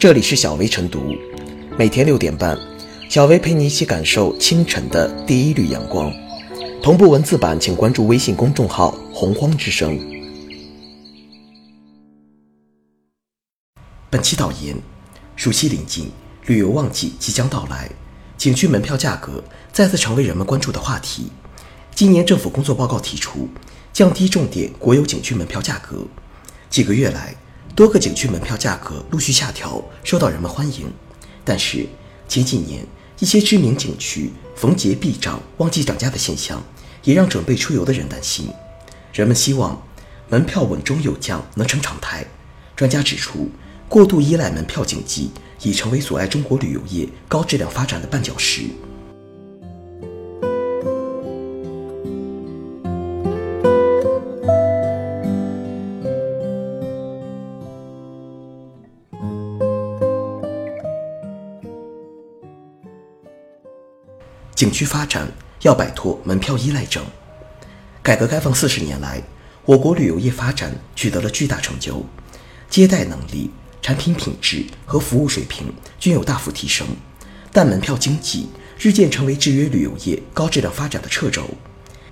这里是小薇晨读，每天六点半，小薇陪你一起感受清晨的第一缕阳光。同步文字版，请关注微信公众号“洪荒之声”。本期导言：暑期临近，旅游旺季即将到来，景区门票价格再次成为人们关注的话题。今年政府工作报告提出，降低重点国有景区门票价格。几个月来，多个景区门票价格陆续下调，受到人们欢迎。但是，前几年一些知名景区逢节必涨、旺季涨价的现象，也让准备出游的人担心。人们希望门票稳中有降能成常态。专家指出，过度依赖门票经济已成为阻碍中国旅游业高质量发展的绊脚石。景区发展要摆脱门票依赖症。改革开放四十年来，我国旅游业发展取得了巨大成就，接待能力、产品品质和服务水平均有大幅提升。但门票经济日渐成为制约旅游业高质量发展的掣肘。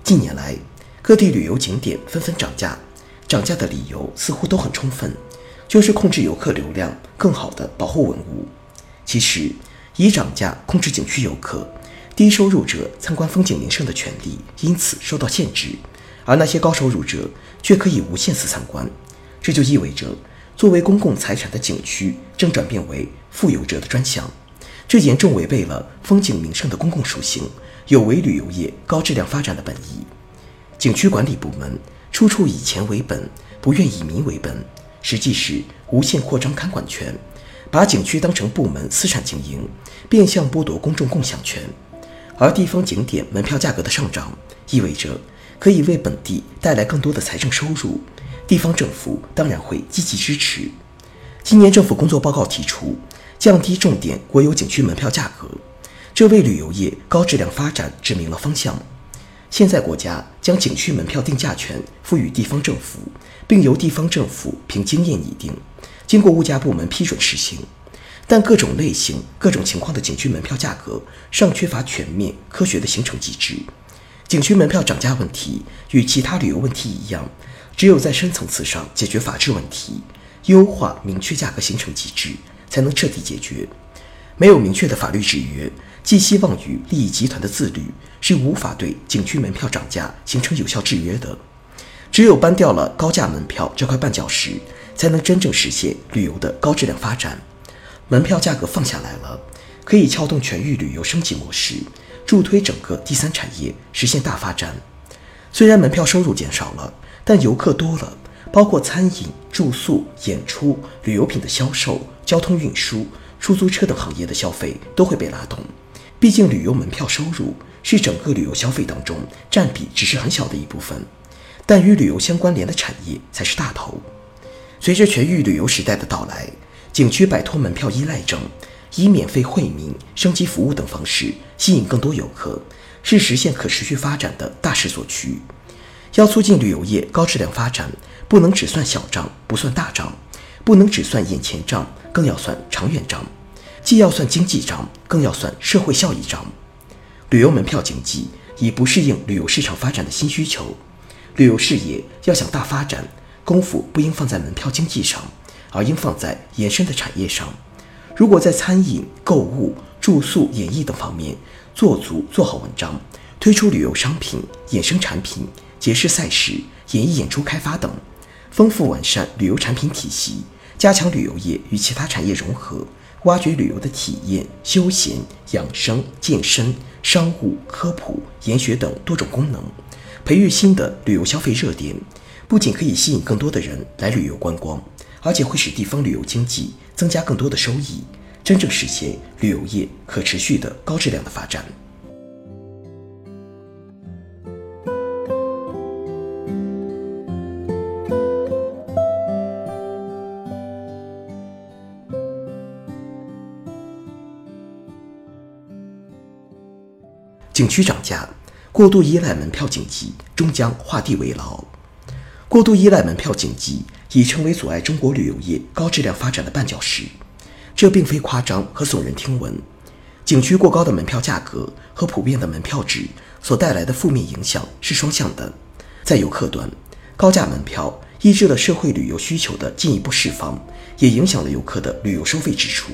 近年来，各地旅游景点纷纷涨价，涨价的理由似乎都很充分，就是控制游客流量，更好地保护文物。其实，以涨价控制景区游客。低收入者参观风景名胜的权利因此受到限制，而那些高收入者却可以无限次参观。这就意味着，作为公共财产的景区正转变为富有者的专享，这严重违背了风景名胜的公共属性，有违旅游业高质量发展的本意。景区管理部门处处以钱为本，不愿以民为本，实际是无限扩张看管权，把景区当成部门私产经营，变相剥夺公众共享权。而地方景点门票价格的上涨，意味着可以为本地带来更多的财政收入，地方政府当然会积极支持。今年政府工作报告提出，降低重点国有景区门票价格，这为旅游业高质量发展指明了方向。现在国家将景区门票定价权赋予地方政府，并由地方政府凭经验拟定，经过物价部门批准实行。但各种类型、各种情况的景区门票价格尚缺乏全面科学的形成机制。景区门票涨价问题与其他旅游问题一样，只有在深层次上解决法治问题，优化明确价格形成机制，才能彻底解决。没有明确的法律制约，寄希望于利益集团的自律，是无法对景区门票涨价形成有效制约的。只有搬掉了高价门票这块绊脚石，才能真正实现旅游的高质量发展。门票价格放下来了，可以撬动全域旅游升级模式，助推整个第三产业实现大发展。虽然门票收入减少了，但游客多了，包括餐饮、住宿、演出、旅游品的销售、交通运输、出租车等行业的消费都会被拉动。毕竟，旅游门票收入是整个旅游消费当中占比只是很小的一部分，但与旅游相关联的产业才是大头。随着全域旅游时代的到来。景区摆脱门票依赖症，以免费惠民、升级服务等方式吸引更多游客，是实现可持续发展的大势所趋。要促进旅游业高质量发展，不能只算小账不算大账，不能只算眼前账，更要算长远账。既要算经济账，更要算社会效益账。旅游门票经济已不适应旅游市场发展的新需求，旅游事业要想大发展，功夫不应放在门票经济上。而应放在延伸的产业上。如果在餐饮、购物、住宿、演艺等方面做足做好文章，推出旅游商品、衍生产品、节式赛事、演艺演出开发等，丰富完善旅游产品体系，加强旅游业与其他产业融合，挖掘旅游的体验、休闲、养生、健身、商务、科普、研学等多种功能，培育新的旅游消费热点，不仅可以吸引更多的人来旅游观光。而且会使地方旅游经济增加更多的收益，真正实现旅游业可持续的高质量的发展。景区涨价，过度依赖门票经济，终将画地为牢。过度依赖门票经济。已成为阻碍中国旅游业高质量发展的绊脚石。这并非夸张和耸人听闻。景区过高的门票价格和普遍的门票值所带来的负面影响是双向的。在游客端，高价门票抑制了社会旅游需求的进一步释放，也影响了游客的旅游收费支出。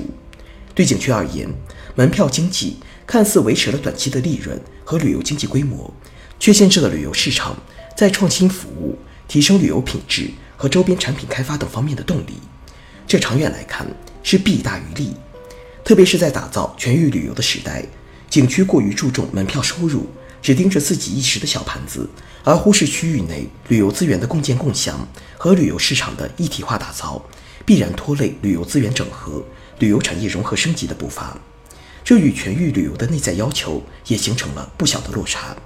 对景区而言，门票经济看似维持了短期的利润和旅游经济规模，却限制了旅游市场在创新服务、提升旅游品质和周边产品开发等方面的动力。这长远来看是弊大于利，特别是在打造全域旅游的时代，景区过于注重门票收入，只盯着自己一时的小盘子，而忽视区域内旅游资源的共建共享和旅游市场的一体化打造，必然拖累旅游资源整合、旅游产业融合升级的步伐。这与全域旅游的内在要求也形成了不小的落差。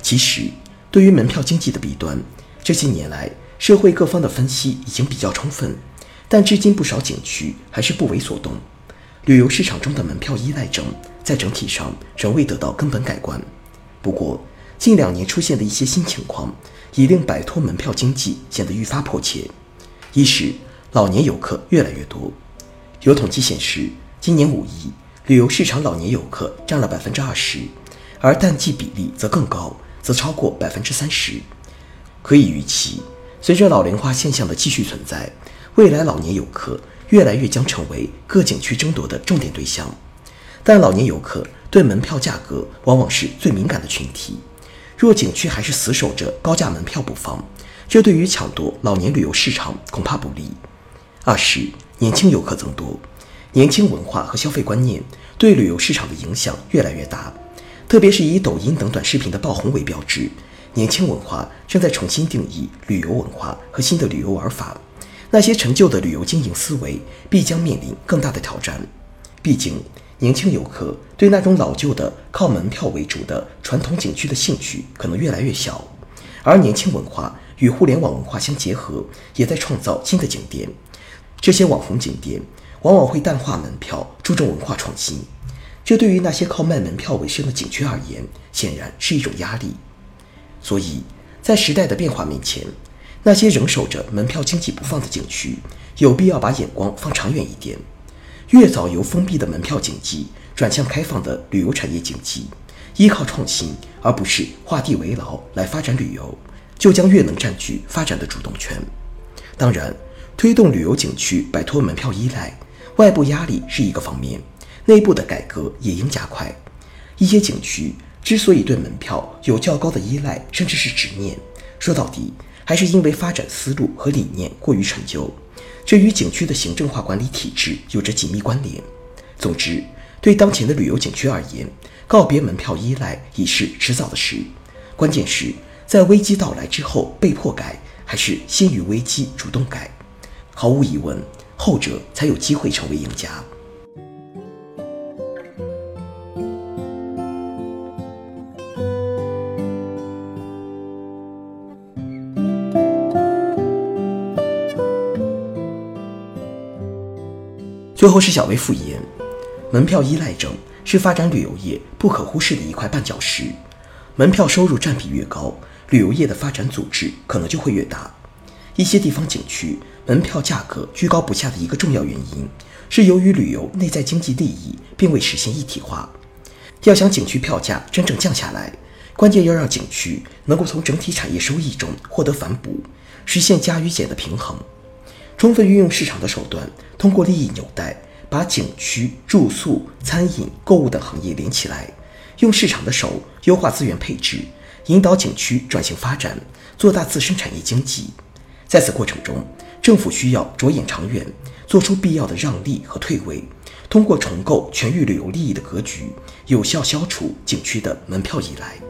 其实，对于门票经济的弊端，这些年来社会各方的分析已经比较充分。但至今不少景区还是不为所动，旅游市场中的门票依赖症在整体上仍未得到根本改观。不过，近两年出现的一些新情况，已令摆脱门票经济显得愈发迫切。一是老年游客越来越多，有统计显示，今年五一旅游市场老年游客占了百分之二十，而淡季比例则更高，则超过百分之三十。可以预期，随着老龄化现象的继续存在。未来老年游客越来越将成为各景区争夺的重点对象，但老年游客对门票价格往往是最敏感的群体。若景区还是死守着高价门票不放，这对于抢夺老年旅游市场恐怕不利。二是年轻游客增多，年轻文化和消费观念对旅游市场的影响越来越大，特别是以抖音等短视频的爆红为标志，年轻文化正在重新定义旅游文化和新的旅游玩法。那些陈旧的旅游经营思维必将面临更大的挑战。毕竟，年轻游客对那种老旧的靠门票为主的传统景区的兴趣可能越来越小，而年轻文化与互联网文化相结合，也在创造新的景点。这些网红景点往往会淡化门票，注重文化创新。这对于那些靠卖门票为生的景区而言，显然是一种压力。所以在时代的变化面前，那些仍守着门票经济不放的景区，有必要把眼光放长远一点，越早由封闭的门票经济转向开放的旅游产业经济，依靠创新而不是画地为牢来发展旅游，就将越能占据发展的主动权。当然，推动旅游景区摆脱门票依赖，外部压力是一个方面，内部的改革也应加快。一些景区之所以对门票有较高的依赖，甚至是执念，说到底。还是因为发展思路和理念过于陈旧，这与景区的行政化管理体制有着紧密关联。总之，对当前的旅游景区而言，告别门票依赖已是迟早的事。关键是在危机到来之后被迫改，还是先于危机主动改？毫无疑问，后者才有机会成为赢家。最后是小微复言，门票依赖症是发展旅游业不可忽视的一块绊脚石。门票收入占比越高，旅游业的发展阻滞可能就会越大。一些地方景区门票价格居高不下的一个重要原因，是由于旅游内在经济利益并未实现一体化。要想景区票价真正降下来，关键要让景区能够从整体产业收益中获得反哺，实现加与减的平衡。充分运用市场的手段，通过利益纽带，把景区、住宿、餐饮、购物等行业连起来，用市场的手优化资源配置，引导景区转型发展，做大自身产业经济。在此过程中，政府需要着眼长远，做出必要的让利和退位，通过重构全域旅游利益的格局，有效消除景区的门票依赖。